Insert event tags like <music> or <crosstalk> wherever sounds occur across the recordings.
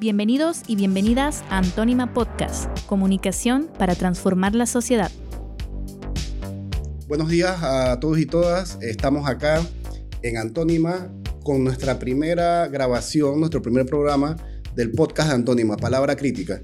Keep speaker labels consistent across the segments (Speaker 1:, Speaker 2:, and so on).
Speaker 1: Bienvenidos y bienvenidas a Antónima Podcast, comunicación para transformar la sociedad.
Speaker 2: Buenos días a todos y todas. Estamos acá en Antónima con nuestra primera grabación, nuestro primer programa del podcast de Antónima, Palabra Crítica.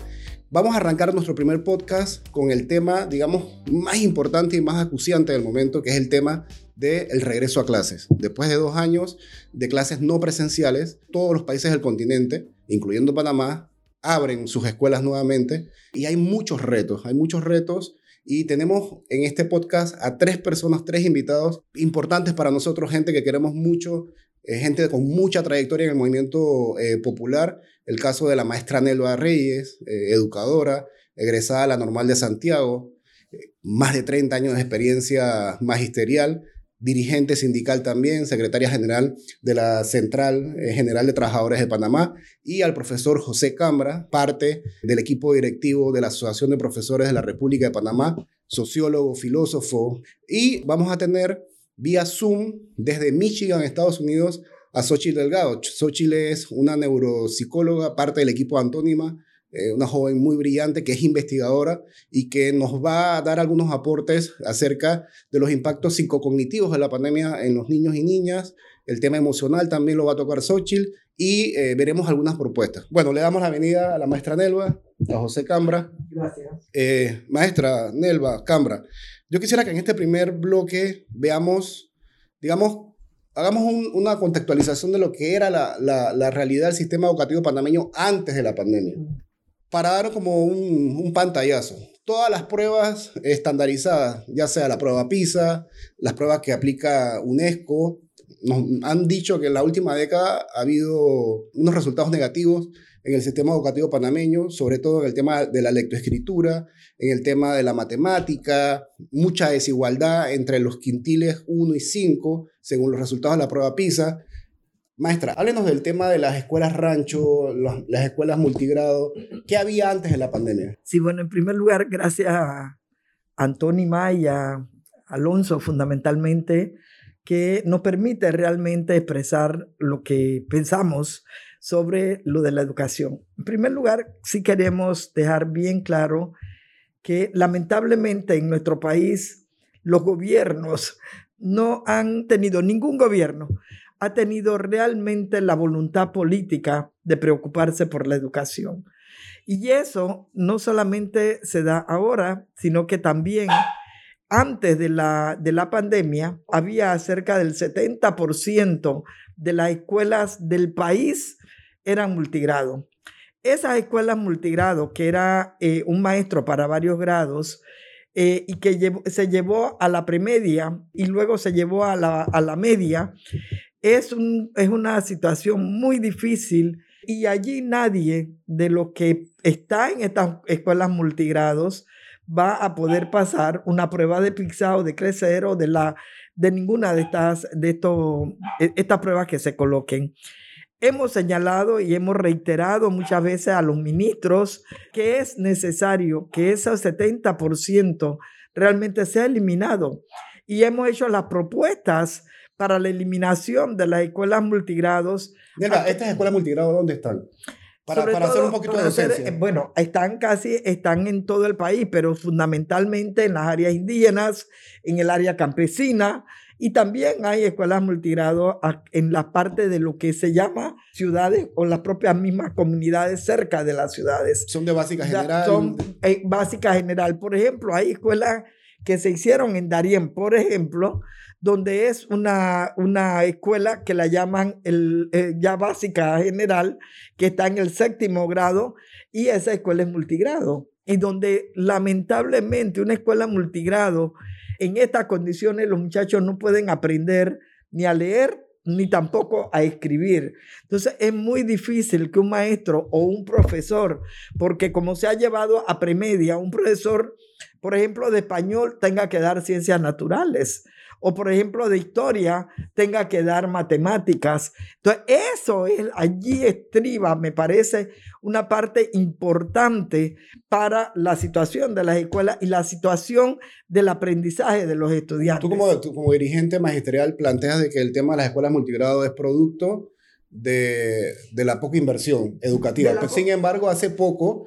Speaker 2: Vamos a arrancar nuestro primer podcast con el tema, digamos, más importante y más acuciante del momento, que es el tema del regreso a clases. Después de dos años de clases no presenciales, todos los países del continente, incluyendo Panamá, abren sus escuelas nuevamente y hay muchos retos, hay muchos retos y tenemos en este podcast a tres personas, tres invitados importantes para nosotros, gente que queremos mucho, eh, gente con mucha trayectoria en el movimiento eh, popular. El caso de la maestra Nelva Reyes, eh, educadora, egresada a la Normal de Santiago, más de 30 años de experiencia magisterial dirigente sindical también, secretaria general de la Central eh, General de Trabajadores de Panamá, y al profesor José Cambra, parte del equipo directivo de la Asociación de Profesores de la República de Panamá, sociólogo, filósofo, y vamos a tener vía Zoom desde Michigan, Estados Unidos, a Xochitl Delgado. Xochitl es una neuropsicóloga, parte del equipo Antónima, eh, una joven muy brillante que es investigadora y que nos va a dar algunos aportes acerca de los impactos psicocognitivos de la pandemia en los niños y niñas. El tema emocional también lo va a tocar Xochitl y eh, veremos algunas propuestas. Bueno, le damos la bienvenida a la maestra Nelva, a José Cambra.
Speaker 3: Gracias.
Speaker 2: Eh, maestra Nelva Cambra, yo quisiera que en este primer bloque veamos, digamos, hagamos una contextualización de lo que era la, la, la, realidad del sistema educativo panameño antes de la pandemia para dar como un, un pantallazo. Todas las pruebas estandarizadas, ya sea la prueba PISA, las pruebas que aplica UNESCO, nos han dicho que en la última década ha habido unos resultados negativos en el sistema educativo panameño, sobre todo en el tema de la lectoescritura, en el tema de la matemática, mucha desigualdad entre los quintiles 1 y 5, según los resultados de la prueba PISA. Maestra, háblenos del tema de las escuelas rancho, las escuelas multigrado. ¿Qué había antes de la pandemia?
Speaker 3: Sí, bueno, en primer lugar, gracias a Antoni Maya, Alonso fundamentalmente, que nos permite realmente expresar lo que pensamos sobre lo de la educación. En primer lugar, sí queremos dejar bien claro que lamentablemente en nuestro país los gobiernos no han tenido ningún gobierno ha tenido realmente la voluntad política de preocuparse por la educación. Y eso no solamente se da ahora, sino que también antes de la, de la pandemia había cerca del 70% de las escuelas del país eran multigrado. Esas escuelas multigrado, que era eh, un maestro para varios grados, eh, y que se llevó a la premedia y luego se llevó a la, a la media, es, un, es una situación muy difícil y allí nadie de los que está en estas escuelas multigrados va a poder pasar una prueba de PISA o de crecer o de, la, de ninguna de estas, de e, estas pruebas que se coloquen. Hemos señalado y hemos reiterado muchas veces a los ministros que es necesario que ese 70% realmente sea eliminado. Y hemos hecho las propuestas para la eliminación de las escuelas multigrados.
Speaker 2: ¿estas escuelas multigrados dónde están? Para, para hacer un poquito de docencia.
Speaker 3: Eh, bueno, están casi, están en todo el país, pero fundamentalmente en las áreas indígenas, en el área campesina, y también hay escuelas multigrado en la parte de lo que se llama ciudades o las propias mismas comunidades cerca de las ciudades.
Speaker 2: Son de básica general.
Speaker 3: Son eh, básica general. Por ejemplo, hay escuelas que se hicieron en Darien, por ejemplo, donde es una, una escuela que la llaman el, eh, ya básica general, que está en el séptimo grado, y esa escuela es multigrado. Y donde lamentablemente una escuela multigrado, en estas condiciones los muchachos no pueden aprender ni a leer ni tampoco a escribir. Entonces es muy difícil que un maestro o un profesor, porque como se ha llevado a premedia, un profesor, por ejemplo, de español tenga que dar ciencias naturales o por ejemplo de historia tenga que dar matemáticas. Entonces, eso es, allí estriba, me parece, una parte importante para la situación de las escuelas y la situación del aprendizaje de los estudiantes.
Speaker 2: Tú como, como dirigente magisterial planteas de que el tema de las escuelas multigrado es producto de, de la poca inversión educativa.
Speaker 3: La
Speaker 2: Pues, sin embargo, hace poco,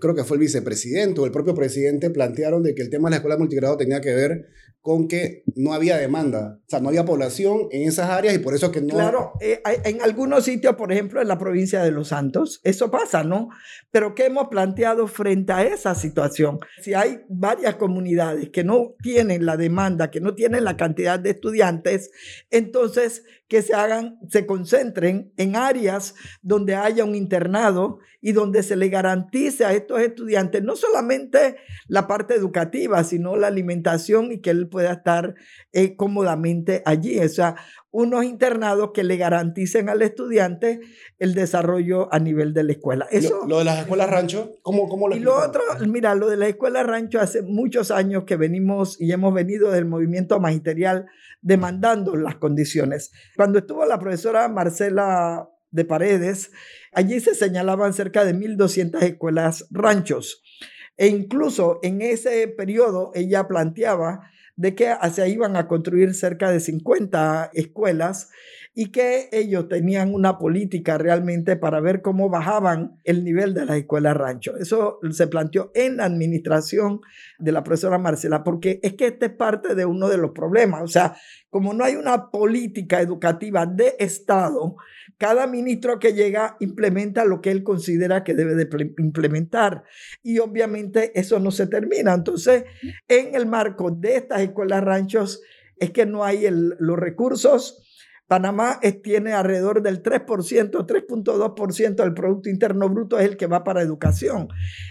Speaker 2: creo que fue el vicepresidente o el propio presidente plantearon de que el tema de la escuela multigrado tenía que ver con que no había demanda, o sea, no había población en esas áreas y por eso que no...
Speaker 3: Claro, eh, en algunos sitios, por ejemplo, en la provincia de Los Santos, eso pasa, ¿no? Pero ¿qué hemos planteado frente a esa situación? Si hay varias comunidades que no tienen la demanda, que no tienen la cantidad de estudiantes, entonces que se hagan, se concentren en áreas donde haya un internado y donde se le garantice a estos estudiantes no solamente la parte educativa, sino la alimentación y que él pueda estar eh, cómodamente allí. O sea, unos internados que le garanticen al estudiante el desarrollo a nivel de la escuela. Eso,
Speaker 2: Lo, lo de las escuelas rancho, ¿cómo, cómo lo
Speaker 3: y lo otro, mira, lo de la escuela rancho hace muchos años que venimos y hemos venido del movimiento magisterial demandando las condiciones. Cuando estuvo la profesora Marcela de Paredes, allí se señalaban cerca de 1.200 escuelas ranchos. E incluso en ese periodo ella planteaba de que se iban a construir cerca de 50 escuelas y que ellos tenían una política realmente para ver cómo bajaban el nivel de las escuelas rancho. Eso se planteó en la administración de la profesora Marcela, porque es que este es parte de uno de los problemas. O sea, como no hay una política educativa de Estado, cada ministro que llega implementa lo que él considera que debe de ple- implementar. Y obviamente eso no se termina. Entonces, en el marco de estas escuelas ranchos, es que no hay los recursos. Panamá tiene alrededor del 3%, 3.2% del Producto Interno Bruto es el que va para educación.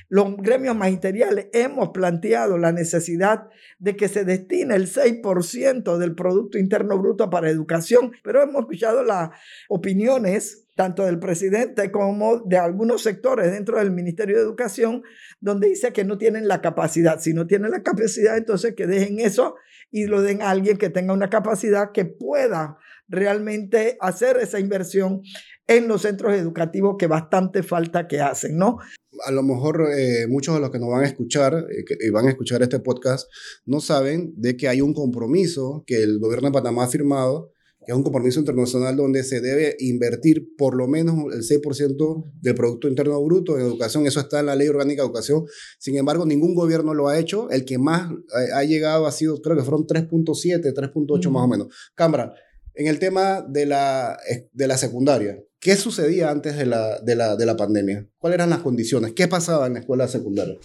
Speaker 3: Los gremios magisteriales hemos planteado la necesidad de que se destine el 6% del Producto Interno Bruto para educación, pero hemos escuchado las opiniones tanto del presidente como de algunos sectores dentro del Ministerio de Educación, donde dice que no tienen la capacidad. Si no tienen la capacidad, entonces que dejen eso y lo den a alguien que tenga una capacidad que pueda realmente hacer esa inversión en los centros educativos que bastante falta que hacen, ¿no?
Speaker 2: a lo mejor eh, muchos de los que nos van a escuchar eh, que, y van a escuchar este podcast no saben de que hay un compromiso que el gobierno de Panamá ha firmado, que es un compromiso internacional donde se debe invertir por lo menos el 6% del Producto Interno Bruto en educación. Eso está en la Ley Orgánica de Educación. Sin embargo, ningún gobierno lo ha hecho. El que más eh, ha llegado ha sido, creo que fueron 3.7, 3.8 más o menos. Cámara, en el tema de la, de la secundaria, ¿qué sucedía antes de la, de, la, de la pandemia? ¿Cuáles eran las condiciones? ¿Qué pasaba en la escuela secundaria?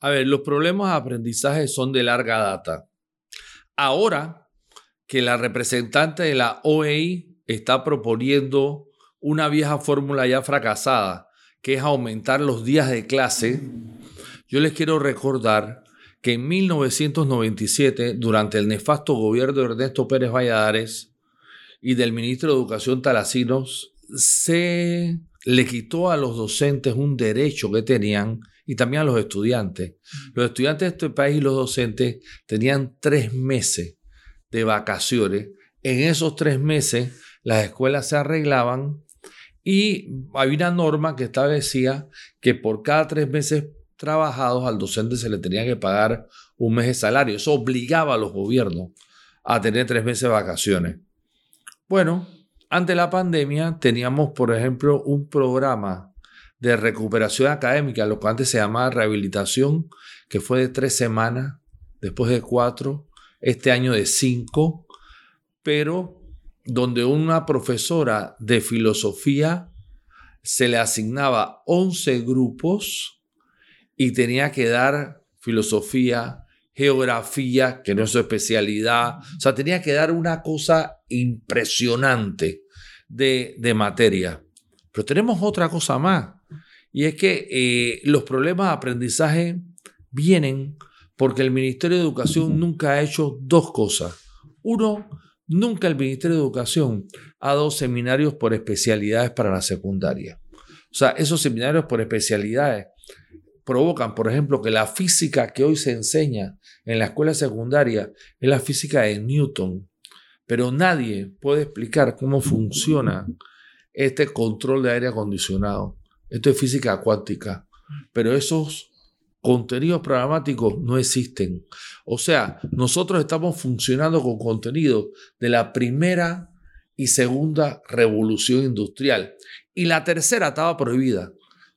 Speaker 4: A ver, los problemas de aprendizaje son de larga data. Ahora que la representante de la OEI está proponiendo una vieja fórmula ya fracasada, que es aumentar los días de clase, yo les quiero recordar que en 1997, durante el nefasto gobierno de Ernesto Pérez Valladares y del ministro de Educación Talacinos, se le quitó a los docentes un derecho que tenían y también a los estudiantes. Los estudiantes de este país y los docentes tenían tres meses de vacaciones. En esos tres meses las escuelas se arreglaban y había una norma que establecía que por cada tres meses trabajados al docente se le tenía que pagar un mes de salario. Eso obligaba a los gobiernos a tener tres meses de vacaciones. Bueno, ante la pandemia teníamos, por ejemplo, un programa de recuperación académica, lo que antes se llamaba rehabilitación, que fue de tres semanas, después de cuatro, este año de cinco, pero donde una profesora de filosofía se le asignaba 11 grupos y tenía que dar filosofía, geografía, que no es su especialidad, o sea, tenía que dar una cosa impresionante de, de materia. Pero tenemos otra cosa más, y es que eh, los problemas de aprendizaje vienen porque el Ministerio de Educación nunca ha hecho dos cosas. Uno, nunca el Ministerio de Educación ha dado seminarios por especialidades para la secundaria. O sea, esos seminarios por especialidades provocan, por ejemplo, que la física que hoy se enseña en la escuela secundaria es la física de Newton, pero nadie puede explicar cómo funciona este control de aire acondicionado. Esto es física cuántica, pero esos contenidos programáticos no existen. O sea, nosotros estamos funcionando con contenido de la primera y segunda revolución industrial. Y la tercera estaba prohibida,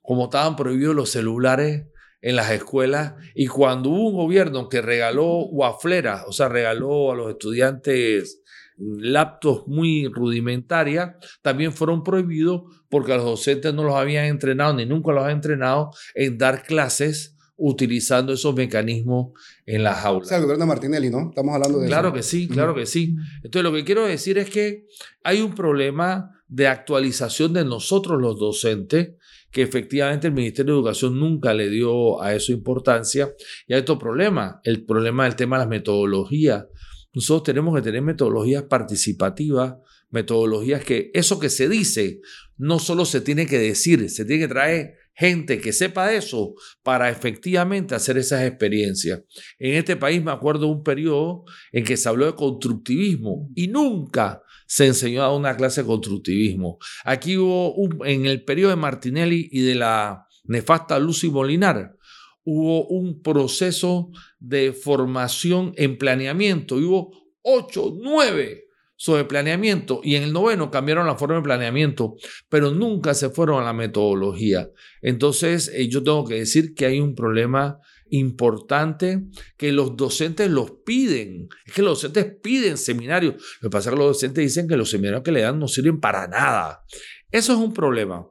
Speaker 4: como estaban prohibidos los celulares en las escuelas y cuando hubo un gobierno que regaló waflera, o sea, regaló a los estudiantes laptops muy rudimentarias, también fueron prohibidos porque los docentes no los habían entrenado ni nunca los habían entrenado en dar clases utilizando esos mecanismos en las aulas.
Speaker 2: O sea, el gobierno Martinelli, ¿no? Estamos hablando de
Speaker 4: Claro que sí, claro que sí. Entonces, lo que quiero decir es que hay un problema de actualización de nosotros los docentes que efectivamente el Ministerio de Educación nunca le dio a eso importancia. Y hay otro problema, el problema del tema de las metodologías. Nosotros tenemos que tener metodologías participativas, metodologías que eso que se dice no solo se tiene que decir, se tiene que traer gente que sepa eso para efectivamente hacer esas experiencias. En este país me acuerdo de un periodo en que se habló de constructivismo y nunca se enseñó a una clase de constructivismo. Aquí hubo, un, en el periodo de Martinelli y de la nefasta Lucy Molinar, hubo un proceso de formación en planeamiento hubo ocho, nueve sobre planeamiento y en el noveno cambiaron la forma de planeamiento, pero nunca se fueron a la metodología. Entonces, eh, yo tengo que decir que hay un problema importante que los docentes los piden. Es que los docentes piden seminarios. Lo que pasa es que los docentes dicen que los seminarios que le dan no sirven para nada. Eso es un problema.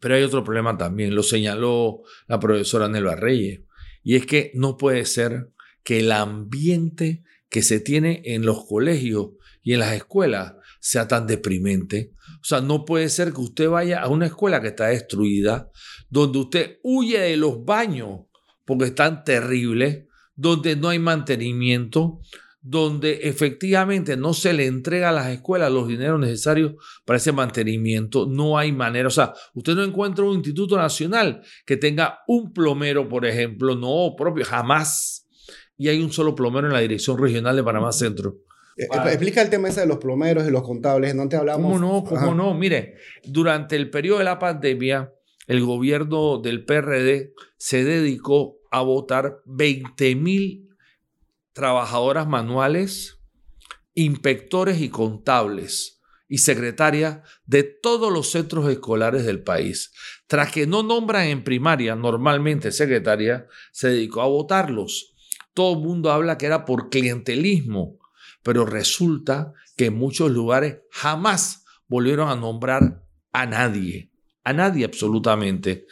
Speaker 4: Pero hay otro problema también, lo señaló la profesora Nelva Reyes, y es que no puede ser que el ambiente que se tiene en los colegios y en las escuelas sea tan deprimente. O sea, no puede ser que usted vaya a una escuela que está destruida, donde usted huye de los baños porque están terribles, donde no hay mantenimiento, donde efectivamente no se le entrega a las escuelas los dineros necesarios para ese mantenimiento, no hay manera, o sea, usted no encuentra un instituto nacional que tenga un plomero, por ejemplo, no propio, jamás, y hay un solo plomero en la Dirección Regional de Panamá Centro.
Speaker 2: Eh, explica el tema ese de los plomeros y los contables, no te hablamos.
Speaker 4: ¿Cómo no? ¿Cómo no? Mire, durante el periodo de la pandemia, el gobierno del PRD se dedicó a votar 20 mil trabajadoras manuales, inspectores y contables y secretarias de todos los centros escolares del país. Tras que no nombran en primaria normalmente secretaria, se dedicó a votarlos. Todo el mundo habla que era por clientelismo, pero resulta que en muchos lugares jamás volvieron a nombrar a nadie, a nadie absolutamente.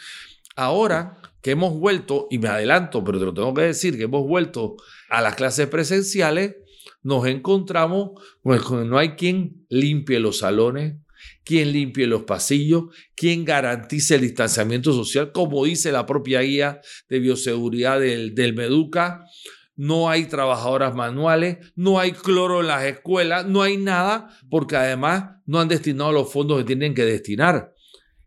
Speaker 4: Ahora que hemos vuelto, y me adelanto, pero te lo tengo que decir, que hemos vuelto a las clases presenciales, nos encontramos con que no hay quien limpie los salones, quien limpie los pasillos, quien garantice el distanciamiento social, como dice la propia guía de bioseguridad del, del Meduca. No hay trabajadoras manuales, no hay cloro en las escuelas, no hay nada, porque además no han destinado los fondos que tienen que destinar.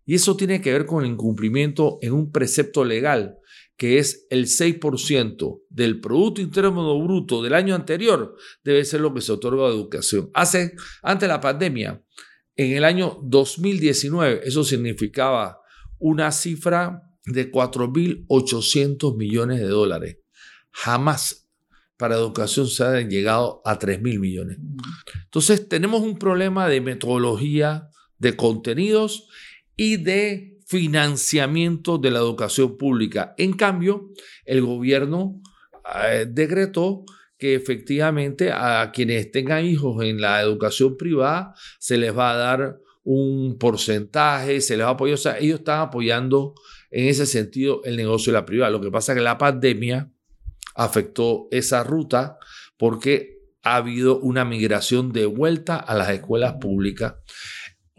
Speaker 4: Y eso tiene que ver con el incumplimiento en un precepto legal, que es el 6% del Producto Interno Bruto del año anterior, debe ser lo que se otorga a educación. Hace, antes de la pandemia, en el año 2019, eso significaba una cifra de 4.800 millones de dólares. Jamás para educación se han llegado a 3.000 millones. Entonces tenemos un problema de metodología, de contenidos y de financiamiento de la educación pública. En cambio, el gobierno eh, decretó que efectivamente a quienes tengan hijos en la educación privada se les va a dar un porcentaje, se les va a apoyar. O sea, ellos están apoyando en ese sentido el negocio de la privada. Lo que pasa es que la pandemia afectó esa ruta porque ha habido una migración de vuelta a las escuelas públicas.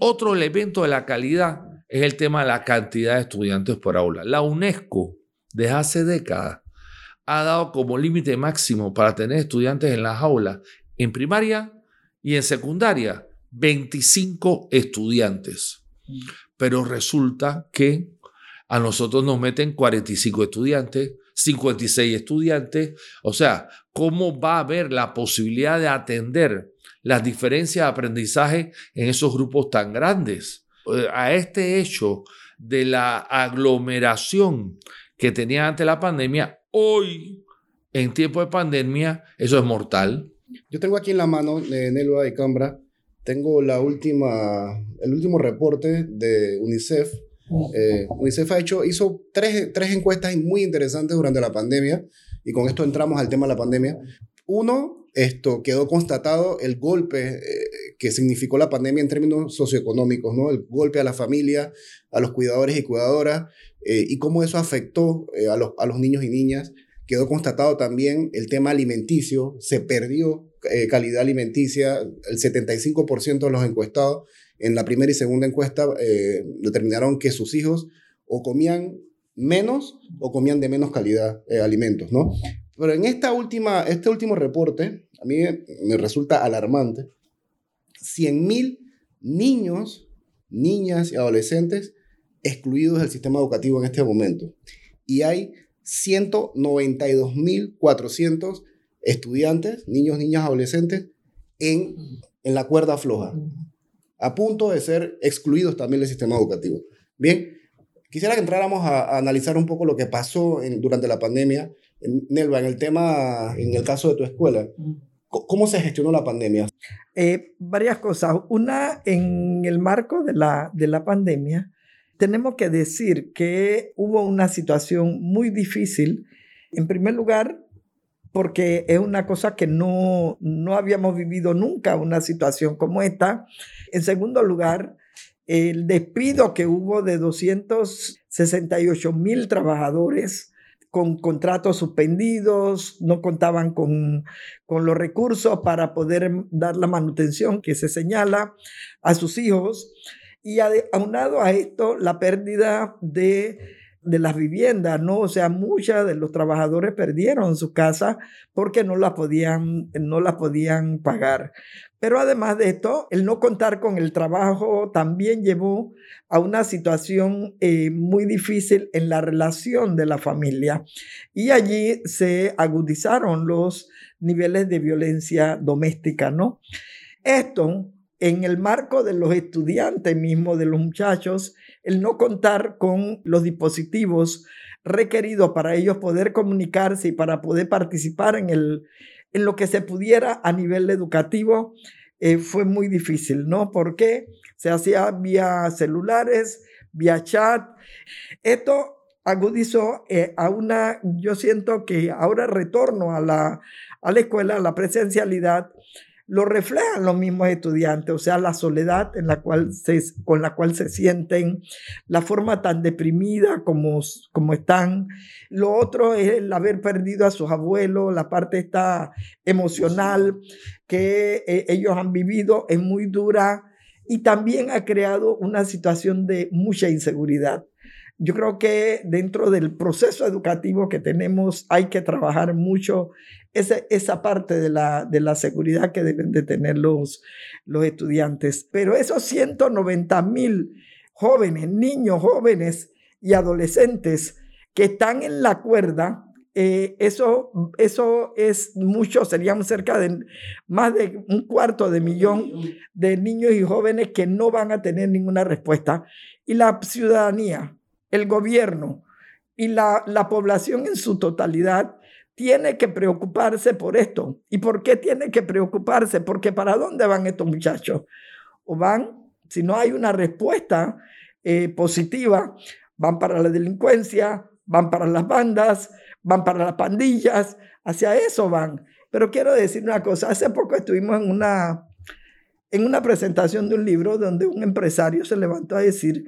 Speaker 4: Otro elemento de la calidad es el tema de la cantidad de estudiantes por aula. La UNESCO, desde hace décadas, ha dado como límite máximo para tener estudiantes en las aulas, en primaria y en secundaria, 25 estudiantes. Pero resulta que a nosotros nos meten 45 estudiantes, 56 estudiantes. O sea, ¿cómo va a haber la posibilidad de atender las diferencias de aprendizaje en esos grupos tan grandes. Eh, a este hecho de la aglomeración que tenía antes la pandemia, hoy, en tiempo de pandemia, eso es mortal.
Speaker 2: Yo tengo aquí en la mano, de Nelva de Cambra, tengo la última, el último reporte de UNICEF. Eh, UNICEF ha hecho, hizo tres, tres encuestas muy interesantes durante la pandemia y con esto entramos al tema de la pandemia. Uno, esto quedó constatado el golpe eh, que significó la pandemia en términos socioeconómicos, ¿no? El golpe a la familia, a los cuidadores y cuidadoras, eh, y cómo eso afectó a, los, a los niños y niñas. Quedó constatado también el tema alimenticio, se perdió eh, calidad alimenticia, el 75% de los encuestados en la primera y segunda encuesta eh, determinaron que sus hijos o comían menos o comían de menos calidad eh, alimentos, ¿no? Pero en esta última, este último reporte, a mí me resulta alarmante, 100.000 niños, niñas y adolescentes excluidos del sistema educativo en este momento. Y hay 192.400 estudiantes, niños, niñas, adolescentes, en, en la cuerda floja, a punto de ser excluidos también del sistema educativo. Bien, quisiera que entráramos a, analizar un poco lo que pasó durante la pandemia. Nelva, en el tema, en el caso de tu escuela, ¿cómo se gestionó la pandemia?
Speaker 3: Eh, varias cosas. Una, en el marco de la, de la pandemia, tenemos que decir que hubo una situación muy difícil. En primer lugar, porque es una cosa que no, no habíamos vivido nunca, una situación como esta. En segundo lugar, el despido que hubo de 268 mil trabajadores con contratos suspendidos, no contaban con, con los recursos para poder dar la manutención que se señala a sus hijos. Y aunado a esto, la pérdida de de las viviendas, ¿no? O sea, muchos de los trabajadores perdieron su casa porque no las podían, no las podían pagar. Pero además de esto, el no contar con el trabajo también llevó a una situación eh, muy difícil en la relación de la familia. Y allí se agudizaron los niveles de violencia doméstica, ¿no? Esto, en el marco de los estudiantes mismos, de los muchachos, el no contar con los dispositivos requeridos para ellos poder comunicarse y para poder participar en, el, en lo que se pudiera a nivel educativo eh, fue muy difícil, ¿no? Porque se hacía vía celulares, vía chat. Esto agudizó eh, a una, yo siento que ahora retorno a la, a la escuela, a la presencialidad, lo reflejan los mismos estudiantes, o sea, la soledad en la cual se, con la cual se sienten, la forma tan deprimida como, como están. Lo otro es el haber perdido a sus abuelos, la parte está emocional que eh, ellos han vivido es muy dura y también ha creado una situación de mucha inseguridad. Yo creo que dentro del proceso educativo que tenemos hay que trabajar mucho esa, esa parte de la, de la seguridad que deben de tener los, los estudiantes. Pero esos 190 mil jóvenes, niños, jóvenes y adolescentes que están en la cuerda, eh, eso, eso es mucho, serían cerca de más de un cuarto de millón de niños y jóvenes que no van a tener ninguna respuesta. Y la ciudadanía, el gobierno y la, la población en su totalidad tiene que preocuparse por esto. ¿Y por qué tiene que preocuparse? Porque ¿para dónde van estos muchachos? O van, si no hay una respuesta eh, positiva, van para la delincuencia, van para las bandas, van para las pandillas, hacia eso van. Pero quiero decir una cosa, hace poco estuvimos en una, en una presentación de un libro donde un empresario se levantó a decir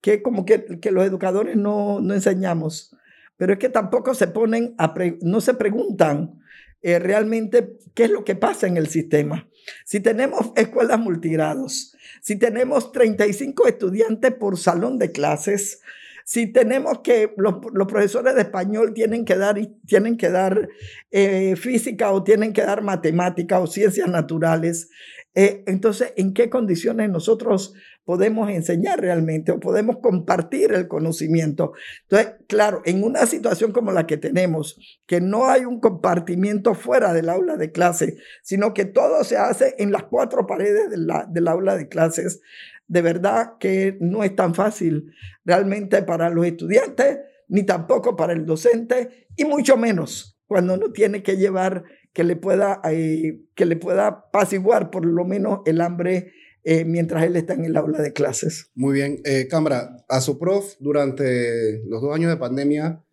Speaker 3: que como que, que los educadores no, no enseñamos, pero es que tampoco se ponen a, no se preguntan eh, realmente qué es lo que pasa en el sistema. Si tenemos escuelas multigrados, si tenemos 35 estudiantes por salón de clases, si tenemos que los, los, profesores de español tienen que dar, tienen que dar eh, física o tienen que dar matemática o ciencias naturales, eh, entonces, ¿en qué condiciones nosotros podemos enseñar realmente o podemos compartir el conocimiento? Entonces, claro, en una situación como la que tenemos, que no hay un compartimiento fuera del aula de clase, sino que todo se hace en las cuatro paredes del aula de clases, de verdad que no es tan fácil realmente para los estudiantes, ni tampoco para el docente, y mucho menos cuando uno tiene que llevar que le pueda, eh, que le pueda apaciguar por lo menos el hambre eh, mientras él está en el aula de clases.
Speaker 2: Muy bien. Eh, Cámara, Asoprof durante los dos años de pandemia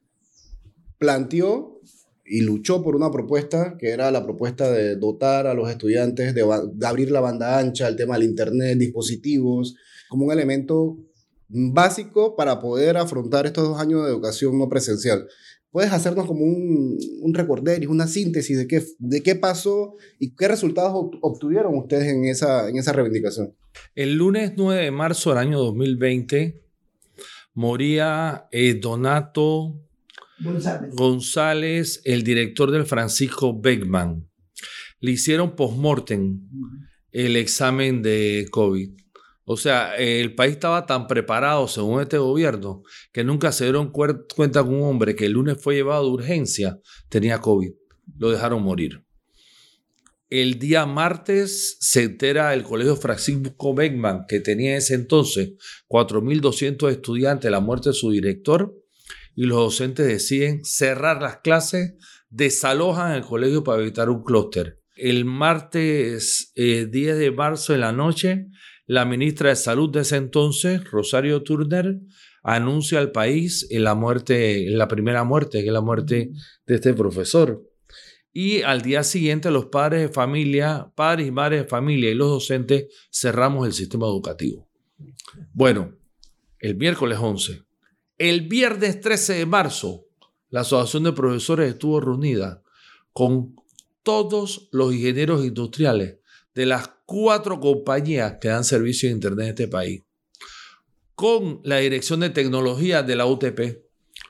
Speaker 2: planteó y luchó por una propuesta que era la propuesta de dotar a los estudiantes, de, de abrir la banda ancha, el tema del Internet, dispositivos, como un elemento básico para poder afrontar estos dos años de educación no presencial. ¿Puedes hacernos como un, un recorderis, una síntesis de qué, de qué pasó y qué resultados obtuvieron ustedes en esa, en esa reivindicación?
Speaker 4: El lunes 9 de marzo del año 2020 moría eh, Donato
Speaker 3: González.
Speaker 4: González, el director del Francisco Beckman. Le hicieron post-mortem el examen de COVID. O sea, el país estaba tan preparado, según este gobierno, que nunca se dieron cuenta que un hombre que el lunes fue llevado de urgencia tenía COVID. Lo dejaron morir. El día martes se entera el Colegio Francisco Beckman, que tenía en ese entonces 4.200 estudiantes, la muerte de su director, y los docentes deciden cerrar las clases, desalojan el colegio para evitar un clúster. El martes 10 eh, de marzo en la noche, la ministra de Salud de ese entonces, Rosario Turner, anuncia al país la muerte, la primera muerte, que es la muerte de este profesor. Y al día siguiente los padres de familia, padres y madres de familia y los docentes cerramos el sistema educativo. Bueno, el miércoles 11. El viernes 13 de marzo, la Asociación de Profesores estuvo reunida con todos los ingenieros industriales de las cuatro compañías que dan servicio de Internet en este país, con la Dirección de Tecnología de la UTP,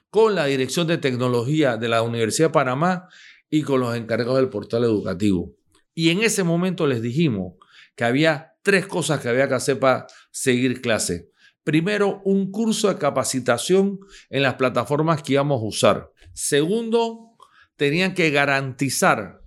Speaker 4: con la Dirección de Tecnología de la Universidad de Panamá y con los encargados del portal educativo. Y en ese momento les dijimos que había tres cosas que había que hacer para seguir clase. Primero, un curso de capacitación en las plataformas que íbamos a usar. Segundo, tenían que garantizar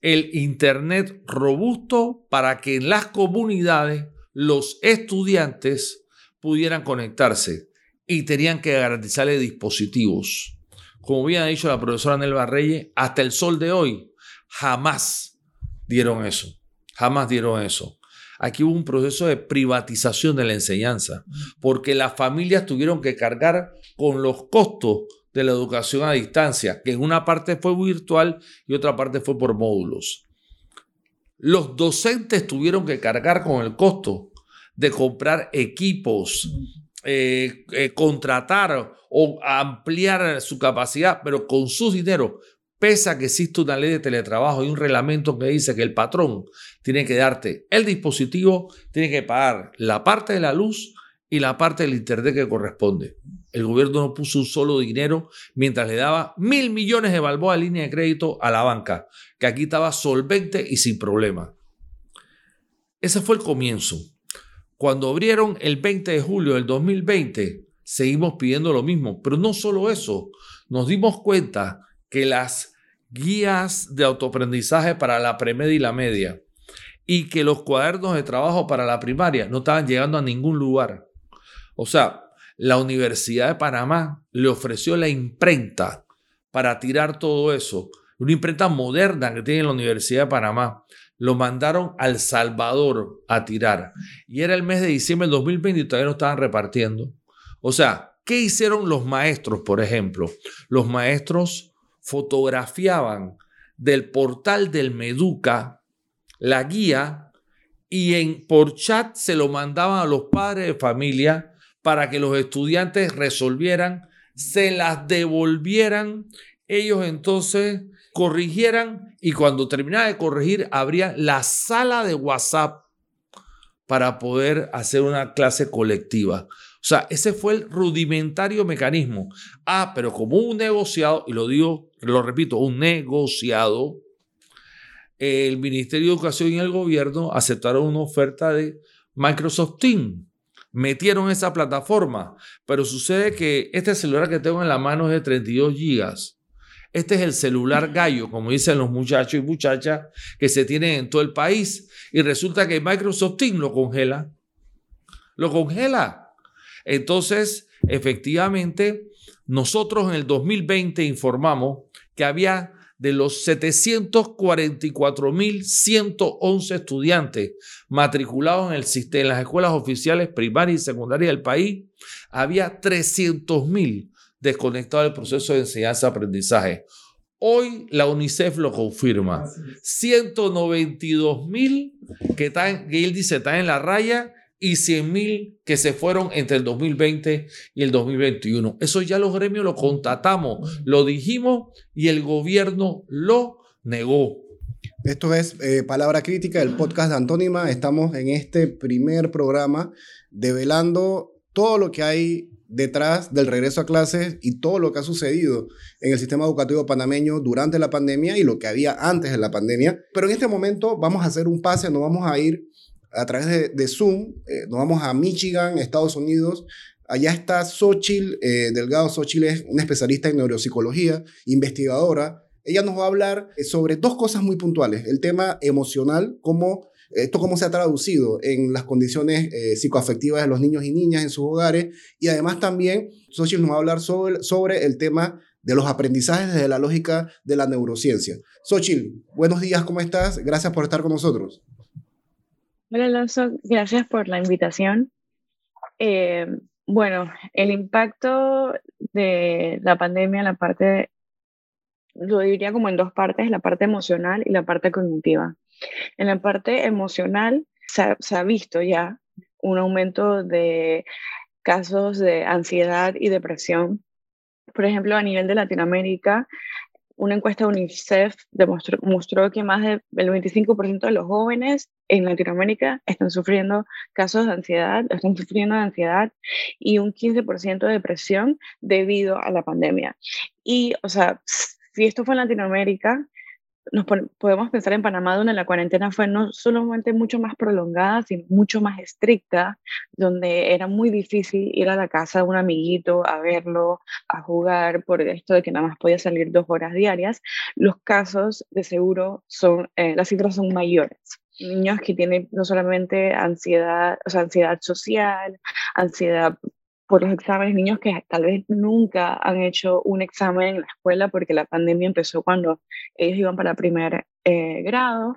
Speaker 4: el Internet robusto para que en las comunidades los estudiantes pudieran conectarse y tenían que garantizarle dispositivos. Como bien ha dicho la profesora Nelva Reyes, hasta el sol de hoy jamás dieron eso. Jamás dieron eso. Aquí hubo un proceso de privatización de la enseñanza, porque las familias tuvieron que cargar con los costos de la educación a distancia, que en una parte fue virtual y otra parte fue por módulos. Los docentes tuvieron que cargar con el costo de comprar equipos, eh, eh, contratar o ampliar su capacidad, pero con su dinero, pese a que existe una ley de teletrabajo y un reglamento que dice que el patrón tiene que darte el dispositivo, tiene que pagar la parte de la luz y la parte del internet que corresponde. El gobierno no puso un solo dinero mientras le daba mil millones de balboa de línea de crédito a la banca, que aquí estaba solvente y sin problema. Ese fue el comienzo. Cuando abrieron el 20 de julio del 2020, seguimos pidiendo lo mismo. Pero no solo eso, nos dimos cuenta que las guías de autoaprendizaje para la premedia y la media y que los cuadernos de trabajo para la primaria no estaban llegando a ningún lugar. O sea, la Universidad de Panamá le ofreció la imprenta para tirar todo eso, una imprenta moderna que tiene la Universidad de Panamá. Lo mandaron al Salvador a tirar. Y era el mes de diciembre del 2020 y todavía no estaban repartiendo. O sea, ¿qué hicieron los maestros, por ejemplo? Los maestros fotografiaban del portal del Meduca la guía y en, por chat se lo mandaban a los padres de familia para que los estudiantes resolvieran, se las devolvieran, ellos entonces corrigieran y cuando terminaba de corregir abría la sala de WhatsApp para poder hacer una clase colectiva. O sea, ese fue el rudimentario mecanismo. Ah, pero como un negociado, y lo digo, lo repito, un negociado, el Ministerio de Educación y el gobierno aceptaron una oferta de Microsoft Teams metieron esa plataforma, pero sucede que este celular que tengo en la mano es de 32 gigas. Este es el celular gallo, como dicen los muchachos y muchachas que se tienen en todo el país. Y resulta que Microsoft Teams lo congela. Lo congela. Entonces, efectivamente, nosotros en el 2020 informamos que había de los 744.111 estudiantes matriculados en, el, en las escuelas oficiales primarias y secundarias del país, había 300.000 desconectados del proceso de enseñanza-aprendizaje. Hoy la UNICEF lo confirma. 192.000 que, están, que él dice están en la raya y 100 mil que se fueron entre el 2020 y el 2021. Eso ya los gremios lo constatamos, lo dijimos y el gobierno lo negó.
Speaker 2: Esto es eh, Palabra Crítica, el podcast de Antónima. Estamos en este primer programa develando todo lo que hay detrás del regreso a clases y todo lo que ha sucedido en el sistema educativo panameño durante la pandemia y lo que había antes de la pandemia. Pero en este momento vamos a hacer un pase, nos vamos a ir a través de, Zoom, eh, nos vamos a Michigan, Estados Unidos. Allá está Xochitl eh, Delgado. Xochitl es una especialista en neuropsicología, investigadora. Ella nos va a hablar eh, sobre dos cosas muy puntuales. El tema emocional, cómo, esto cómo se ha traducido en las condiciones psicoafectivas de los niños y niñas en sus hogares. Y además también Xochitl nos va a hablar sobre, sobre el tema de los aprendizajes desde la lógica de la neurociencia. Xochitl, buenos días, ¿cómo estás? Gracias por estar con nosotros.
Speaker 5: Hola Alonso, gracias por la invitación. Eh, bueno, el impacto de la pandemia, la parte, lo diría como en dos partes, la parte emocional y la parte cognitiva. En la parte emocional se se ha visto ya un aumento de casos de ansiedad y depresión. Por ejemplo, a nivel de Latinoamérica, una encuesta de UNICEF demostró, mostró que más del 25% de los jóvenes en Latinoamérica están sufriendo casos de ansiedad, están sufriendo de ansiedad y un 15% de depresión debido a la pandemia. Y, o sea, si esto fue en Latinoamérica, nos podemos pensar en Panamá, donde la cuarentena fue no solamente mucho más prolongada, sino mucho más estricta, donde era muy difícil ir a la casa de un amiguito a verlo, a jugar, por esto de que nada más podía salir dos horas diarias. Los casos, de seguro, son, eh, las cifras son mayores niños que tienen no solamente ansiedad, o sea, ansiedad social, ansiedad por los exámenes, niños que tal vez nunca han hecho un examen en la escuela porque la pandemia empezó cuando ellos iban para primer eh, grado,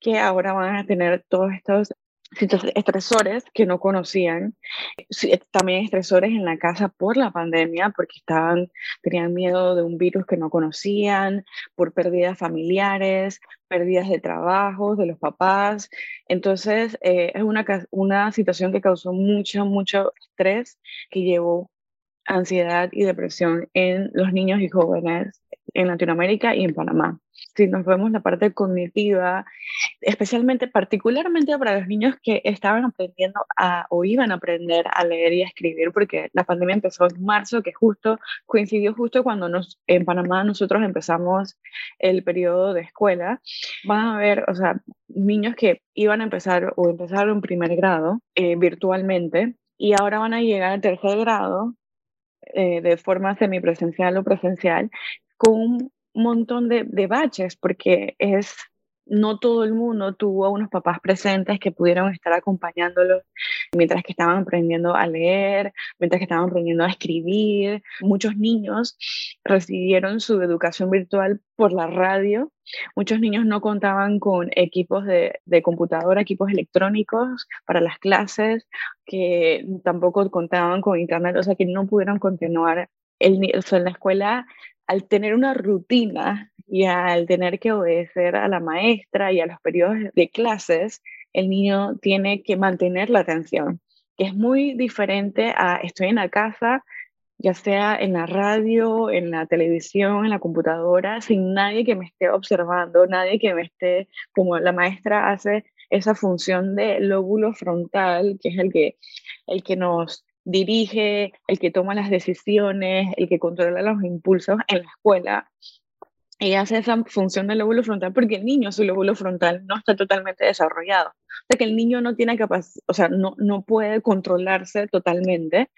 Speaker 5: que ahora van a tener todos estos estresores que no conocían, también estresores en la casa por la pandemia, porque estaban, tenían miedo de un virus que no conocían, por pérdidas familiares, pérdidas de trabajo, de los papás. Entonces, eh, es una, una situación que causó mucho, mucho estrés, que llevó ansiedad y depresión en los niños y jóvenes en Latinoamérica y en Panamá si nos vemos la parte cognitiva, especialmente, particularmente para los niños que estaban aprendiendo a, o iban a aprender a leer y a escribir, porque la pandemia empezó en marzo, que justo coincidió justo cuando nos, en Panamá nosotros empezamos el periodo de escuela, van a ver, o sea, niños que iban a empezar o empezaron primer grado eh, virtualmente y ahora van a llegar al tercer grado eh, de forma semipresencial o presencial con montón de, de baches porque es no todo el mundo tuvo unos papás presentes que pudieron estar acompañándolos mientras que estaban aprendiendo a leer, mientras que estaban aprendiendo a escribir. Muchos niños recibieron su educación virtual por la radio. Muchos niños no contaban con equipos de, computadora, equipos electrónicos para las clases, que tampoco contaban con internet, o sea, que no pudieron continuar el, o en la escuela al tener una rutina y al tener que obedecer a la maestra y a los periodos de clases, el niño tiene que mantener la atención, que es muy diferente a estoy en la casa, ya sea en la radio, en la televisión, en la computadora, sin nadie que me esté observando, nadie que me esté, como la maestra hace esa función de lóbulo frontal, que es el que, el que nos dirige, el que toma las decisiones, el que controla los impulsos en la escuela. Ella hace esa función del lóbulo frontal porque el niño, su lóbulo frontal no está totalmente desarrollado. O sea, que el niño no tiene capacidad, o sea, no, no puede controlarse totalmente,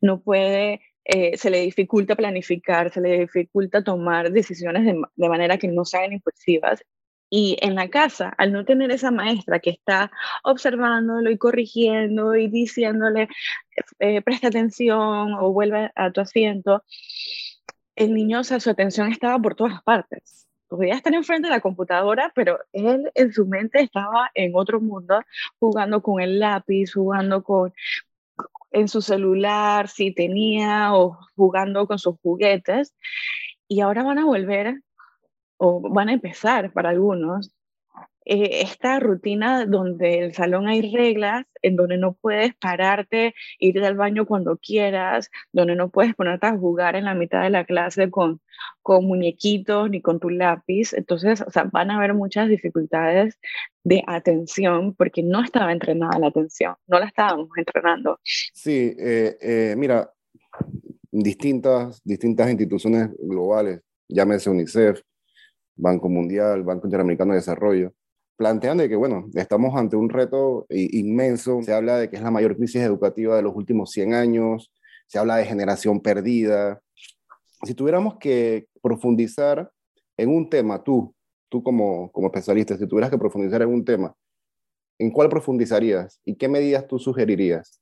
Speaker 5: no puede, eh, se le dificulta planificar, se le dificulta tomar decisiones de, de manera que no sean impulsivas y en la casa, al no tener esa maestra que está observándolo y corrigiendo y diciéndole, eh, presta atención o vuelve a tu asiento, el niño, o sea, su atención estaba por todas partes. podía estar enfrente de la computadora, pero él en su mente estaba en otro mundo, jugando con el lápiz, jugando con en su celular, si tenía, o jugando con sus juguetes. Y ahora van a volver, o van a empezar para algunos, eh, esta rutina donde el salón hay reglas, en donde no puedes pararte, ir al baño cuando quieras, donde no puedes ponerte a jugar en la mitad de la clase con, con muñequitos ni con tu lápiz. Entonces, o sea, van a haber muchas dificultades de atención porque no estaba entrenada la atención, no la estábamos entrenando.
Speaker 2: Sí, eh, eh, mira, distintas, distintas instituciones globales, llámese UNICEF, Banco Mundial, Banco Interamericano de Desarrollo, plantean de que, bueno, estamos ante un reto inmenso. Se habla de que es la mayor crisis educativa de los últimos 100 años, se habla de generación perdida. Si tuviéramos que profundizar en un tema, tú, tú como, como especialista, si tuvieras que profundizar en un tema, ¿en cuál profundizarías y qué medidas tú sugerirías?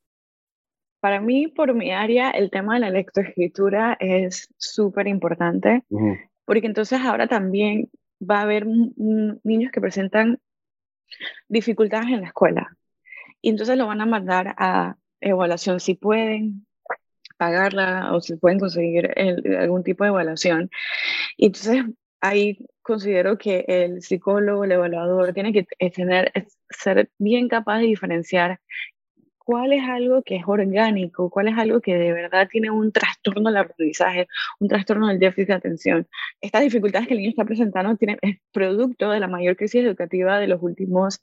Speaker 5: Para mí, por mi área, el tema de la lectoescritura es súper importante, porque entonces ahora también va a haber niños que presentan dificultades en la escuela. Y entonces lo van a mandar a evaluación si pueden pagarla o si pueden conseguir algún tipo de evaluación. Y entonces ahí considero que el psicólogo, el evaluador, tiene que tener, ser bien capaz de diferenciar cuál es algo que es orgánico, cuál es algo que de verdad tiene un trastorno del aprendizaje, un trastorno del déficit de atención. Estas dificultades que el niño está presentando tienen, es producto de la mayor crisis educativa de los últimos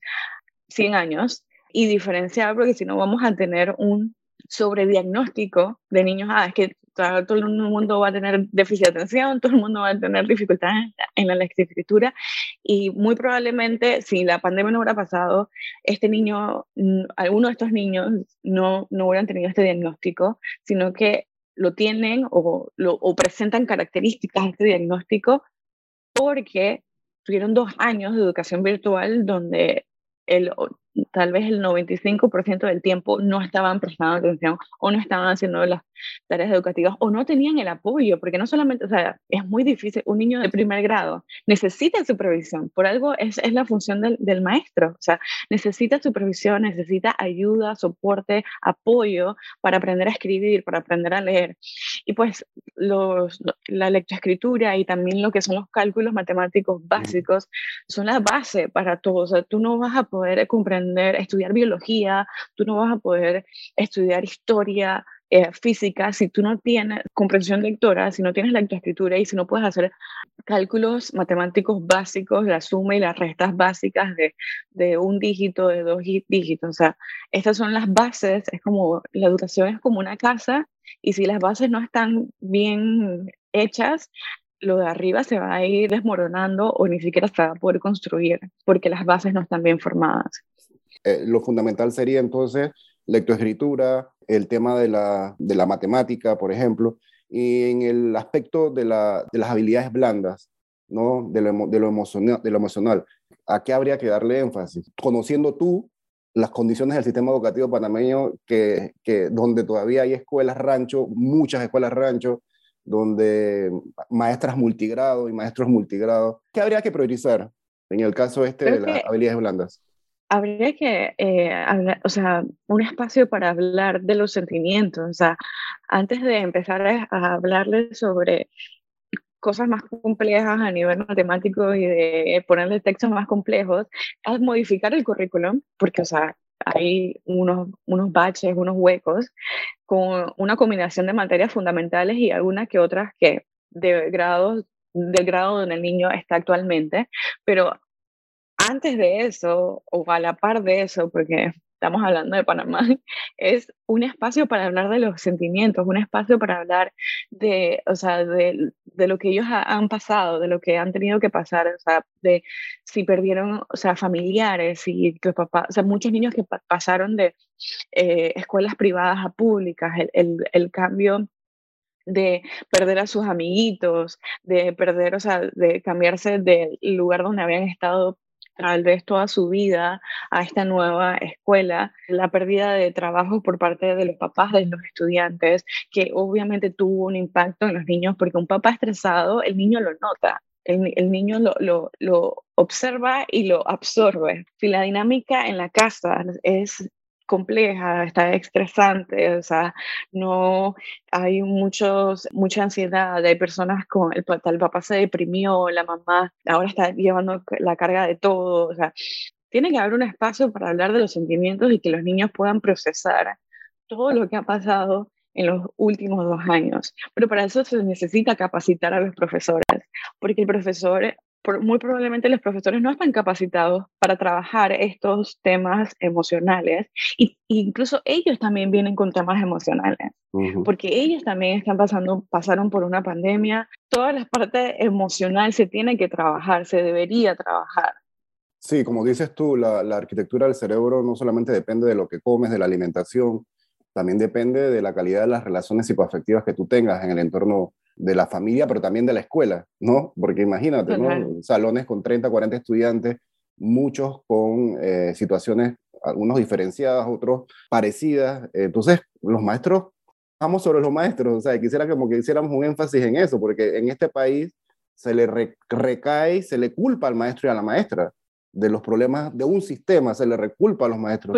Speaker 5: 100 años y diferenciar porque si no vamos a tener un sobrediagnóstico de niños, ah, es que todo el mundo va a tener déficit de atención, todo el mundo va a tener dificultades en la lectoescritura y muy probablemente si la pandemia no hubiera pasado, este niño, alguno de estos niños no, no hubieran tenido este diagnóstico, sino que lo tienen o, o presentan características de este diagnóstico porque tuvieron dos años de educación virtual donde el tal vez el 95% del tiempo no estaban prestando atención o no estaban haciendo las tareas educativas o no tenían el apoyo, porque no solamente, o sea, es muy difícil, un niño de primer grado necesita supervisión, por algo es, es la función del, del, maestro, o sea, necesita supervisión, necesita ayuda, soporte, apoyo para aprender a escribir, para aprender a leer. Y pues los, la lectoescritura y también lo que son los cálculos matemáticos básicos son la base para todo, o sea, tú no vas a poder comprender estudiar biología, tú no vas a poder estudiar historia, eh, física, si tú no tienes comprensión lectora, si no tienes lectoescritura y si no puedes hacer cálculos matemáticos básicos, la suma y las restas básicas de, de un dígito, de dos dígitos. O sea, estas son las bases, es como, la educación es como una casa y si las bases no están bien hechas, lo de arriba se va a ir desmoronando o ni siquiera se va a poder construir porque las bases no están bien formadas.
Speaker 2: Eh, lo fundamental sería entonces lectoescritura, el tema de la, de la matemática, por ejemplo, y en el aspecto de, la, de las habilidades blandas, ¿no? de, lo, de, lo emocional, de lo emocional. ¿A qué habría que darle énfasis? Conociendo tú las condiciones del sistema educativo panameño, que, que donde todavía hay escuelas rancho, muchas escuelas rancho, donde maestras multigrado y maestros multigrado, ¿qué habría que priorizar en el caso este de las habilidades blandas?
Speaker 5: Habría que, eh, hablar, o sea, un espacio para hablar de los sentimientos. O sea, antes de empezar a, hablarles sobre cosas más complejas a nivel matemático y de ponerle textos más complejos, es modificar el currículum, porque, o sea, hay unos, unos baches, unos huecos, con una combinación de materias fundamentales y algunas que otras que de grados del grado donde el niño está actualmente, pero antes de eso, o a la par de eso, porque estamos hablando de Panamá, <laughs> es un espacio para hablar de los sentimientos, un espacio para hablar de, o sea, de, lo que ellos han pasado, de lo que han tenido que pasar, o sea, de si perdieron, o sea, familiares, y que papás, o sea, muchos niños que pasaron de eh, escuelas privadas a públicas, el, el cambio de perder a sus amiguitos, de perder, o sea, de cambiarse del lugar donde habían estado tal vez toda su vida a esta nueva escuela, la pérdida de trabajo por parte de los papás de los estudiantes, que obviamente tuvo un impacto en los niños, porque un papá estresado, el niño lo nota. el, niño lo, lo, observa y lo absorbe. Si la dinámica en la casa es compleja, está estresante, o sea, no hay muchos, mucha ansiedad, hay personas con, el, el papá se deprimió, la mamá ahora está llevando la carga de todo, o sea, tiene que haber un espacio para hablar de los sentimientos y que los niños puedan procesar todo lo que ha pasado en los últimos dos años. Pero para eso se necesita capacitar a los profesores, porque el profesor, muy probablemente los profesores no están capacitados para trabajar estos temas emocionales e incluso ellos también vienen con temas emocionales, porque ellos también están pasando, pasaron por una pandemia. Toda la parte emocional se tiene que trabajar, se debería trabajar.
Speaker 2: Sí, como dices tú, la, la arquitectura del cerebro no solamente depende de lo que comes, de la alimentación, también depende de la calidad de las relaciones psicoafectivas que tú tengas en el entorno de la familia, pero también de la escuela, ¿no? Porque imagínate, ¿no? Salones con 30, 40 estudiantes, muchos con eh, situaciones, algunos diferenciadas, otros parecidas. Entonces, los maestros, vamos sobre los maestros, o sea, quisiera como que hiciéramos un énfasis en eso, porque en este país se le recae, se le culpa al maestro y a la maestra de los problemas de un sistema, se le reculpa a los maestros.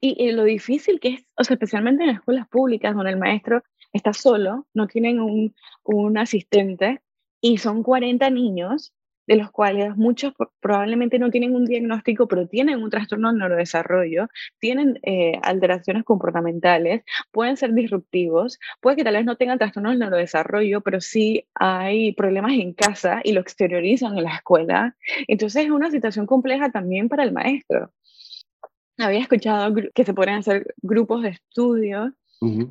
Speaker 5: Y, lo difícil que es, o sea, especialmente en las escuelas públicas donde el maestro está solo, no tienen un, un asistente y son 40 niños, de los cuales muchos probablemente no tienen un diagnóstico, pero tienen un trastorno de neurodesarrollo, tienen eh, alteraciones comportamentales, pueden ser disruptivos, puede que tal vez no tengan trastorno de neurodesarrollo, pero sí hay problemas en casa y lo exteriorizan en la escuela. Entonces es una situación compleja también para el maestro había escuchado que se podrían hacer grupos de estudio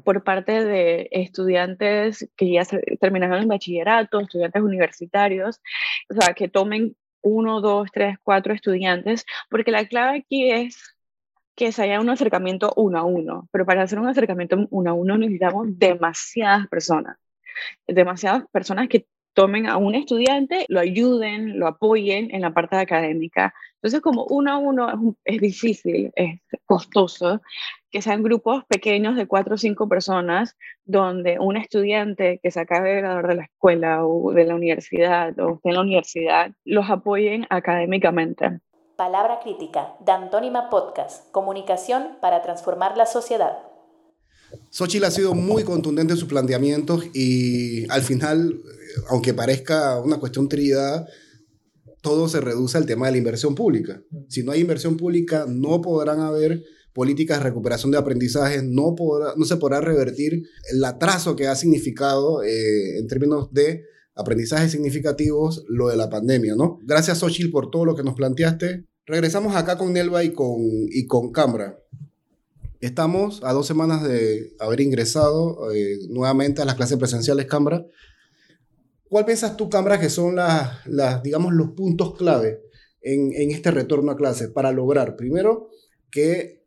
Speaker 5: por parte de estudiantes que ya terminaron el bachillerato, estudiantes universitarios, o sea, que tomen uno, dos, tres, cuatro estudiantes, porque la clave aquí es que se haya un acercamiento uno a uno, pero para hacer un acercamiento uno a uno necesitamos demasiadas personas, demasiadas personas que tomen a un estudiante, lo ayuden, lo apoyen en la parte académica. Entonces, como uno a uno es, difícil, es costoso, que sean grupos pequeños de cuatro o cinco personas, donde un estudiante que se acabe de graduar de la escuela o de la universidad o esté en la universidad, los apoyen académicamente.
Speaker 1: Palabra crítica, Dantónima Podcast, comunicación para transformar la sociedad.
Speaker 2: Xochitl ha sido muy contundente en sus planteamientos y al final, aunque parezca una cuestión trillada, todo se reduce al tema de la inversión pública. Si no hay inversión pública, no podrán haber políticas de recuperación de aprendizaje, no, podrá, no se podrá revertir el atraso que ha significado eh, en términos de aprendizajes significativos lo de la pandemia, ¿no? Gracias, Xochitl, por todo lo que nos planteaste. Regresamos acá con Nelva y con, y con Cambra. Estamos a dos semanas de haber ingresado eh, nuevamente a las clases presenciales Cambra. ¿Cuál piensas tú, Cambra, que son digamos, los puntos clave en, en, este retorno a clases para lograr, primero, que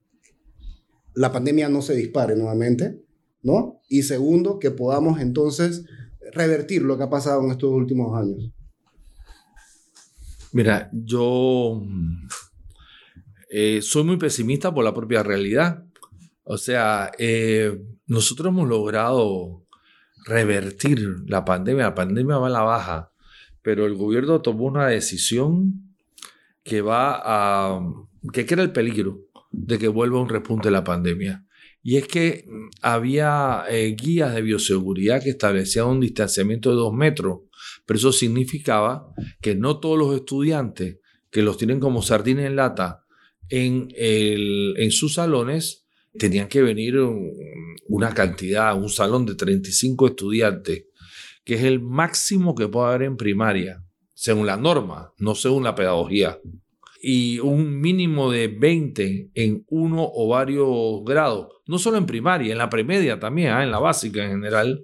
Speaker 2: la pandemia no se dispare nuevamente, ¿no? Y segundo, que podamos entonces revertir lo que ha pasado en estos últimos años.
Speaker 4: Mira, yo eh, soy muy pesimista por la propia realidad. O sea, eh, nosotros hemos logrado revertir la pandemia. La pandemia va a la baja, pero el gobierno tomó una decisión que va a. que crea el peligro de que vuelva un repunte de la pandemia. Y es que había eh, guías de bioseguridad que establecían un distanciamiento de dos metros, pero eso significaba que no todos los estudiantes que los tienen como sardines en lata en, en sus salones tenían que venir una cantidad, un salón de 35 estudiantes, que es el máximo que puede haber en primaria, según la norma, no según la pedagogía. Y un mínimo de 20 en uno o varios grados, no solo en primaria, en la premedia también, ¿ah? en la básica en general,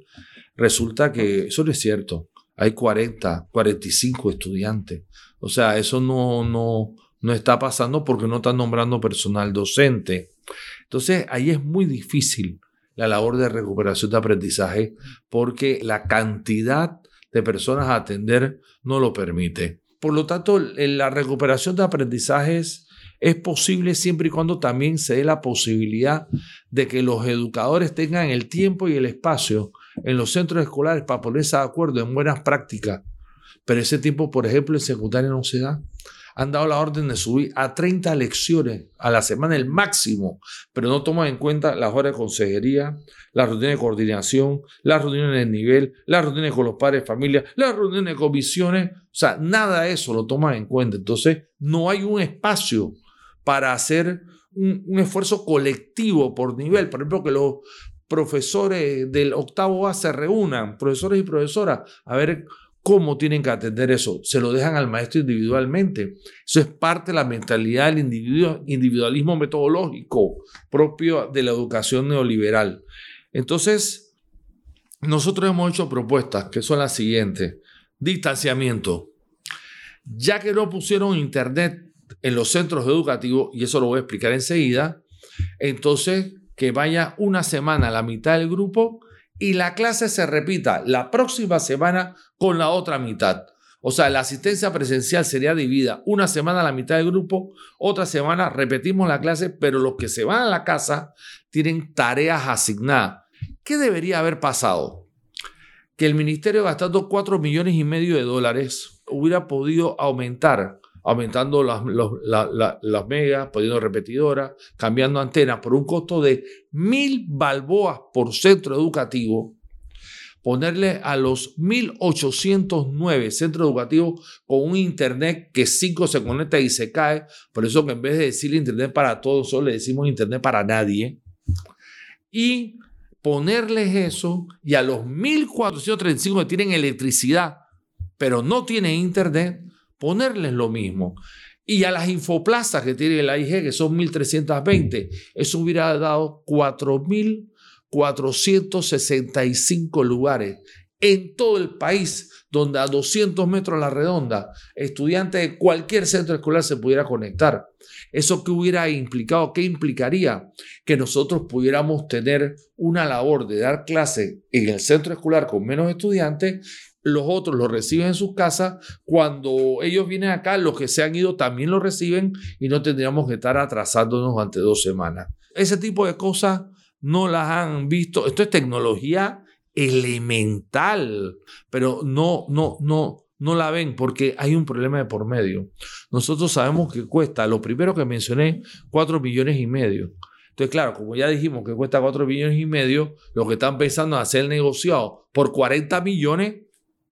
Speaker 4: resulta que eso no es cierto. Hay 40, 45 estudiantes. O sea, eso no, no, no está pasando porque no están nombrando personal docente. Entonces, ahí es muy difícil la labor de recuperación de aprendizaje porque la cantidad de personas a atender no lo permite. Por lo tanto, la recuperación de aprendizajes es posible siempre y cuando también se dé la posibilidad de que los educadores tengan el tiempo y el espacio en los centros escolares para ponerse de acuerdo en buenas prácticas pero ese tiempo, por ejemplo, en secundaria no se da. Han dado la orden de subir a 30 lecciones a la semana, el máximo, pero no toman en cuenta las horas de consejería, las reuniones de coordinación, las reuniones de nivel, las reuniones con los padres de familia, las reuniones de comisiones. O sea, nada de eso lo toman en cuenta. Entonces, no hay un espacio para hacer un, un esfuerzo colectivo por nivel. Por ejemplo, que los profesores del octavo A se reúnan, profesores y profesoras, a ver cómo tienen que atender eso. Se lo dejan al maestro individualmente. Eso es parte de la mentalidad del individualismo metodológico propio de la educación neoliberal. Entonces, nosotros hemos hecho propuestas que son las siguientes. Distanciamiento. Ya que no pusieron internet en los centros educativos, y eso lo voy a explicar enseguida, entonces que vaya una semana a la mitad del grupo y la clase se repita la próxima semana con la otra mitad. O sea, la asistencia presencial sería dividida una semana la mitad del grupo, otra semana repetimos la clase, pero los que se van a la casa tienen tareas asignadas. ¿Qué debería haber pasado? Que el ministerio gastando 4 millones y medio de dólares hubiera podido aumentar aumentando las, megas, poniendo repetidoras, cambiando antenas por un costo de mil balboas por centro educativo, ponerle a los 1809 centros educativos con un internet que 5 se conecta y se cae, por eso que en vez de decirle internet para todos, solo le decimos internet para nadie, y ponerles eso, y a los 1435 que tienen electricidad, pero no tienen internet, ponerles lo mismo. Y a las infoplazas que tiene la IG, que son 1.320, eso hubiera dado 4.465 lugares en todo el país, donde a 200 metros a la redonda, estudiantes de cualquier centro escolar se pudiera conectar. ¿Eso qué hubiera implicado? ¿Qué implicaría? Que nosotros pudiéramos tener una labor de dar clase en el centro escolar con menos estudiantes los otros lo reciben en sus casas. Cuando ellos vienen acá, los que se han ido también lo reciben y no tendríamos que estar atrasándonos ante dos semanas. Ese tipo de cosas no las han visto. Esto es tecnología elemental, pero no, no, no, no la ven porque hay un problema de por medio. Nosotros sabemos que cuesta, lo primero que mencioné, 4 millones y medio. Entonces, claro, como ya dijimos que cuesta 4 millones y medio, lo que están pensando es hacer el negociado por 40 millones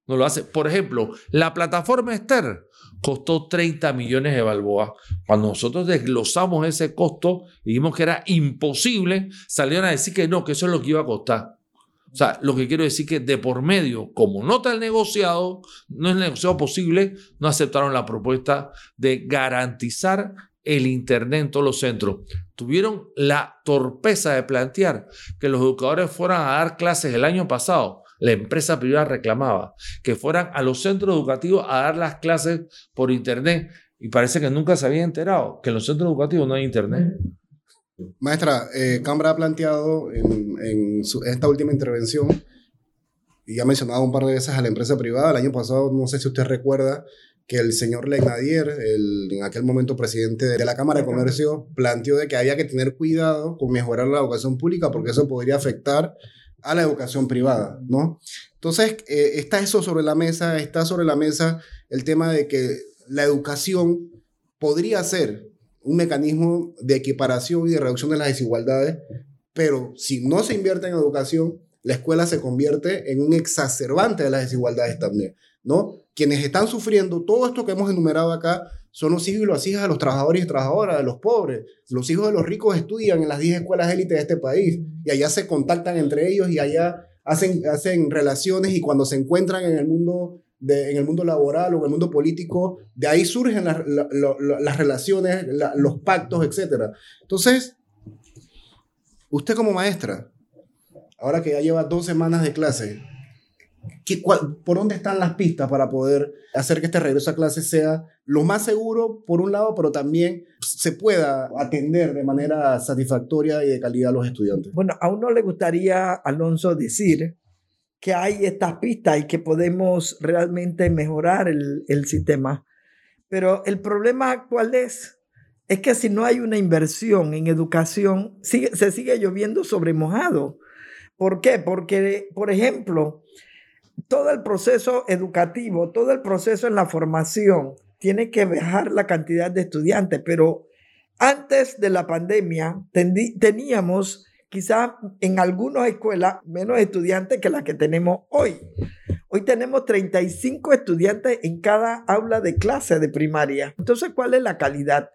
Speaker 4: no lo hace. Por ejemplo, la plataforma Esther costó 30 millones de balboas. Cuando nosotros desglosamos ese costo y dijimos que era imposible, salieron a decir que no, que eso es lo que iba a costar. O sea, lo que quiero decir que de por medio, como no está el negociado, no es negociado posible, no aceptaron la propuesta de garantizar el Internet en todos los centros. Tuvieron la torpeza de plantear que los educadores fueran a dar clases el año pasado la empresa privada reclamaba que fueran a los centros educativos a dar las clases por internet y parece que nunca se había enterado que en los centros educativos no hay internet.
Speaker 2: Maestra, eh, Cambra ha planteado en, esta última intervención y ha mencionado un par de veces a la empresa privada. El año pasado, no sé si usted recuerda, que el señor Legnadier, en aquel momento presidente de la Cámara de Comercio, planteó de que había que tener cuidado con mejorar la educación pública porque eso podría afectar a la educación privada, ¿no? Entonces, eh, está eso sobre la mesa, está sobre la mesa el tema de que la educación podría ser un mecanismo de equiparación y de reducción de las desigualdades, pero si no se invierte en educación, la escuela se convierte en un exacerbante de las desigualdades también, ¿no? Quienes están sufriendo todo esto que hemos enumerado acá son los hijos y las hijas de los trabajadores y trabajadoras, de los pobres. Los hijos de los ricos estudian en las 10 escuelas élites de este país y allá se contactan entre ellos y allá hacen, hacen relaciones y cuando se encuentran en el mundo, de, en el mundo laboral o en el mundo político, de ahí surgen las, las relaciones, los pactos, etc. Entonces, usted como maestra, ahora que ya lleva dos semanas de clase, ¿Por dónde están las pistas para poder hacer que este regreso a clase sea lo más seguro, por un lado, pero también se pueda atender de manera satisfactoria y de calidad a los estudiantes?
Speaker 3: Bueno, a uno le gustaría, Alonso, decir que hay estas pistas y que podemos realmente mejorar el, el sistema. Pero el problema cuál es? Es que si no hay una inversión en educación, se sigue lloviendo sobre mojado. ¿Por qué? Porque, por ejemplo, todo el proceso educativo, todo el proceso en la formación tiene que bajar la cantidad de estudiantes, pero antes de la pandemia teníamos quizá en algunas escuelas menos estudiantes que las que tenemos hoy. Hoy tenemos 35 estudiantes en cada aula de clase de primaria. Entonces, ¿cuál es la calidad?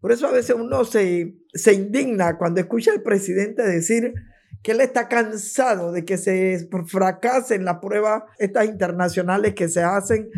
Speaker 3: Por eso a veces uno se, se indigna cuando escucha al presidente decir que él está cansado de que se fracasen las pruebas estas internacionales que se hacen,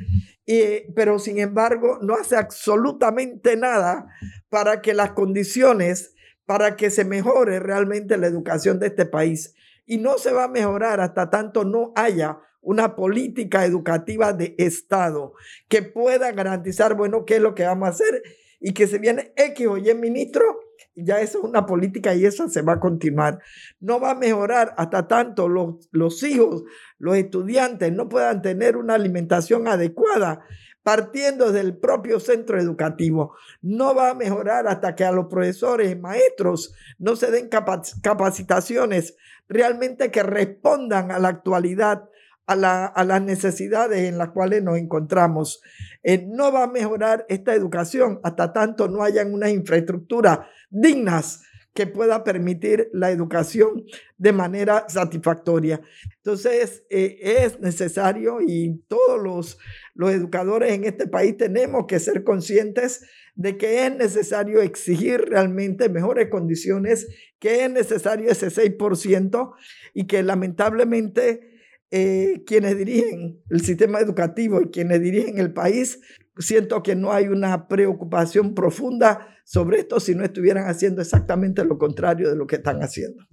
Speaker 3: pero sin embargo no hace absolutamente nada para que las condiciones, para que se mejore realmente la educación de este país. Y no se va a mejorar hasta tanto no haya una política educativa de Estado que pueda garantizar, bueno, qué es lo que vamos a hacer y que se viene X o Y ministro, ya eso es una política y eso se va a continuar. No va a mejorar hasta tanto los, los hijos, los estudiantes no puedan tener una alimentación adecuada partiendo del propio centro educativo. No va a mejorar hasta que a los profesores y maestros no se den capacitaciones realmente que respondan a la actualidad a, las necesidades en las cuales nos encontramos. Eh, no va a mejorar esta educación hasta tanto no hayan unas infraestructuras dignas que pueda permitir la educación de manera satisfactoria. Entonces, eh, es necesario y todos los, los educadores en este país tenemos que ser conscientes de que es necesario exigir realmente mejores condiciones, que es necesario ese 6% y que lamentablemente eh, quienes dirigen el sistema educativo y quienes dirigen el país, siento que no hay una preocupación profunda sobre esto si no estuvieran haciendo exactamente lo contrario de lo que están haciendo.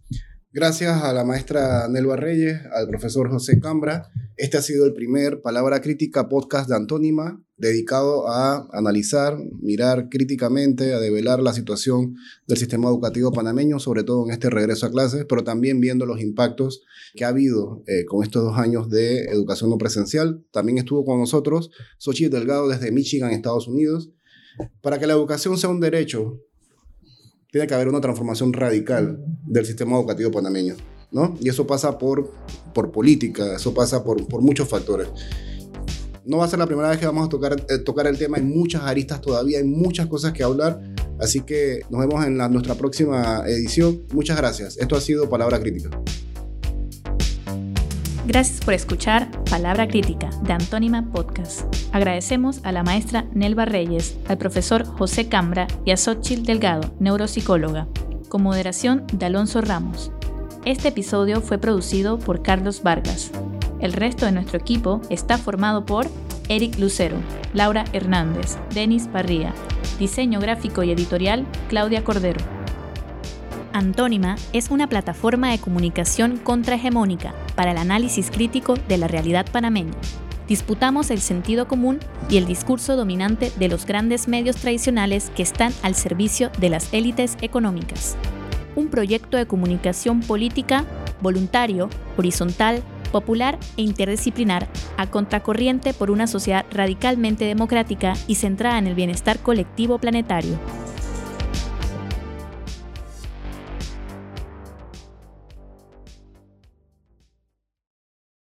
Speaker 2: Gracias a la maestra Nelva Reyes, al profesor José Cambra. Este ha sido el primer Palabra Crítica podcast de Antónima, dedicado a analizar, mirar críticamente, a develar la situación del sistema educativo panameño, sobre todo en este regreso a clases, pero también viendo los impactos que ha habido eh, con estos dos años de educación no presencial. También estuvo con nosotros Xochitl Delgado desde Michigan, Estados Unidos. Para que la educación sea un derecho, tiene que haber una transformación radical del sistema educativo panameño, ¿no? Y eso pasa por, por política, eso pasa por, por muchos factores. No va a ser la primera vez que vamos a tocar, eh, tocar el tema, hay muchas aristas todavía, hay muchas cosas que hablar, así que nos vemos en nuestra próxima edición. Muchas gracias. Esto ha sido Palabra Crítica.
Speaker 1: Gracias por escuchar Palabra Crítica de Antónima Podcast. Agradecemos a la maestra Nelva Reyes, al profesor José Cambra y a Xochitl Delgado, neuropsicóloga, con moderación de Alonso Ramos. Este episodio fue producido por Carlos Vargas. El resto de nuestro equipo está formado por Eric Lucero, Laura Hernández, Denis Parría, diseño gráfico y editorial Claudia Cordero. Antónima es una plataforma de comunicación contrahegemónica para el análisis crítico de la realidad panameña. Disputamos el sentido común y el discurso dominante de los grandes medios tradicionales que están al servicio de las élites económicas. Un proyecto de comunicación política, voluntario, horizontal, popular e interdisciplinar, a contracorriente por una sociedad radicalmente democrática y centrada en el bienestar colectivo planetario.